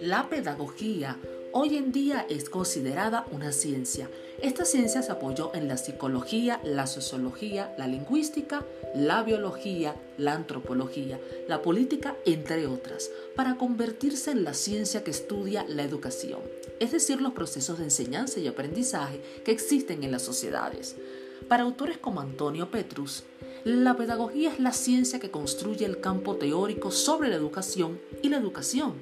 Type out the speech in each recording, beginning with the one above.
La pedagogía hoy en día es considerada una ciencia. Esta ciencia se apoyó en la psicología, la sociología, la lingüística, la biología, la antropología, la política, entre otras, para convertirse en la ciencia que estudia la educación, es decir, los procesos de enseñanza y aprendizaje que existen en las sociedades. Para autores como Antonio Petrus, la pedagogía es la ciencia que construye el campo teórico sobre la educación y la educación,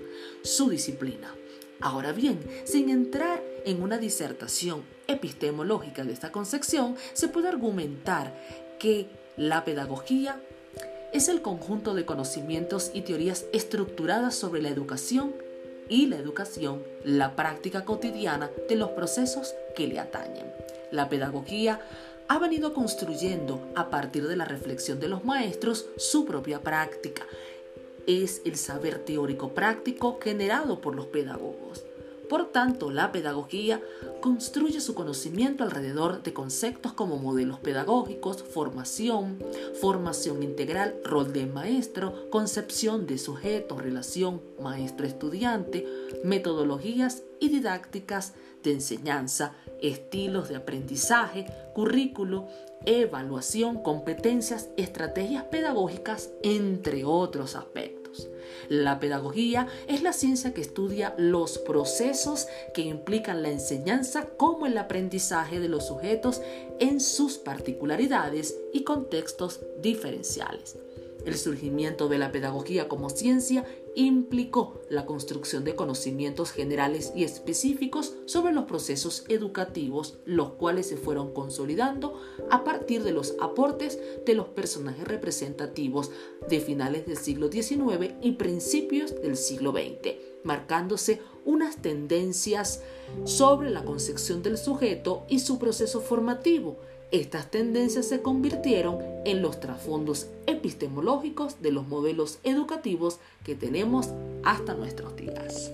su disciplina. Ahora bien, sin entrar en una disertación epistemológica de esta concepción, se puede argumentar que la pedagogía es el conjunto de conocimientos y teorías estructuradas sobre la educación y la educación, la práctica cotidiana de los procesos que le atañen. La pedagogía ha venido construyendo a partir de la reflexión de los maestros su propia práctica. Es el saber teórico práctico generado por los pedagogos. Por tanto, la pedagogía construye su conocimiento alrededor de conceptos como modelos pedagógicos, formación, formación integral, rol de maestro, concepción de sujeto, relación maestro-estudiante, metodologías y didácticas de enseñanza, estilos de aprendizaje, currículo, evaluación, competencias, estrategias pedagógicas, entre otros aspectos. La pedagogía es la ciencia que estudia los procesos que implican la enseñanza como el aprendizaje de los sujetos en sus particularidades y contextos diferenciales. El surgimiento de la pedagogía como ciencia implicó la construcción de conocimientos generales y específicos sobre los procesos educativos, los cuales se fueron consolidando a partir de los aportes de los personajes representativos de finales del siglo XIX y principios del siglo XX, marcándose unas tendencias sobre la concepción del sujeto y su proceso formativo, estas tendencias se convirtieron en los trasfondos epistemológicos de los modelos educativos que tenemos hasta nuestros días.